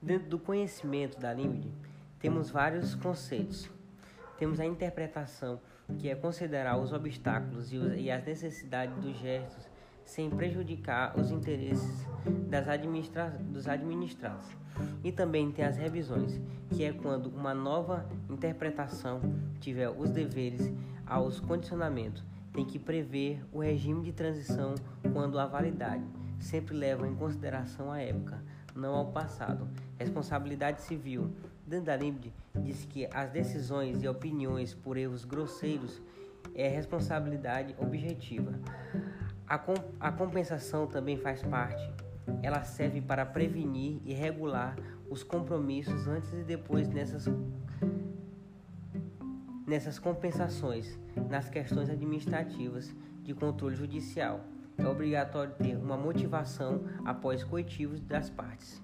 Dentro do conhecimento da LIMBD, temos vários conceitos. Temos a interpretação, que é considerar os obstáculos e as necessidades dos gestos sem prejudicar os interesses administra dos administrados. E também tem as revisões, que é quando uma nova interpretação tiver os deveres aos condicionamentos, tem que prever o regime de transição quando a validade sempre leva em consideração a época, não ao passado. Responsabilidade civil. Dentro da LIMBD, diz que as decisões e opiniões por erros grosseiros é responsabilidade objetiva. A, com, a compensação também faz parte. Ela serve para prevenir e regular os compromissos antes e depois nessas, nessas compensações, nas questões administrativas de controle judicial. É obrigatório ter uma motivação após coitivos das partes.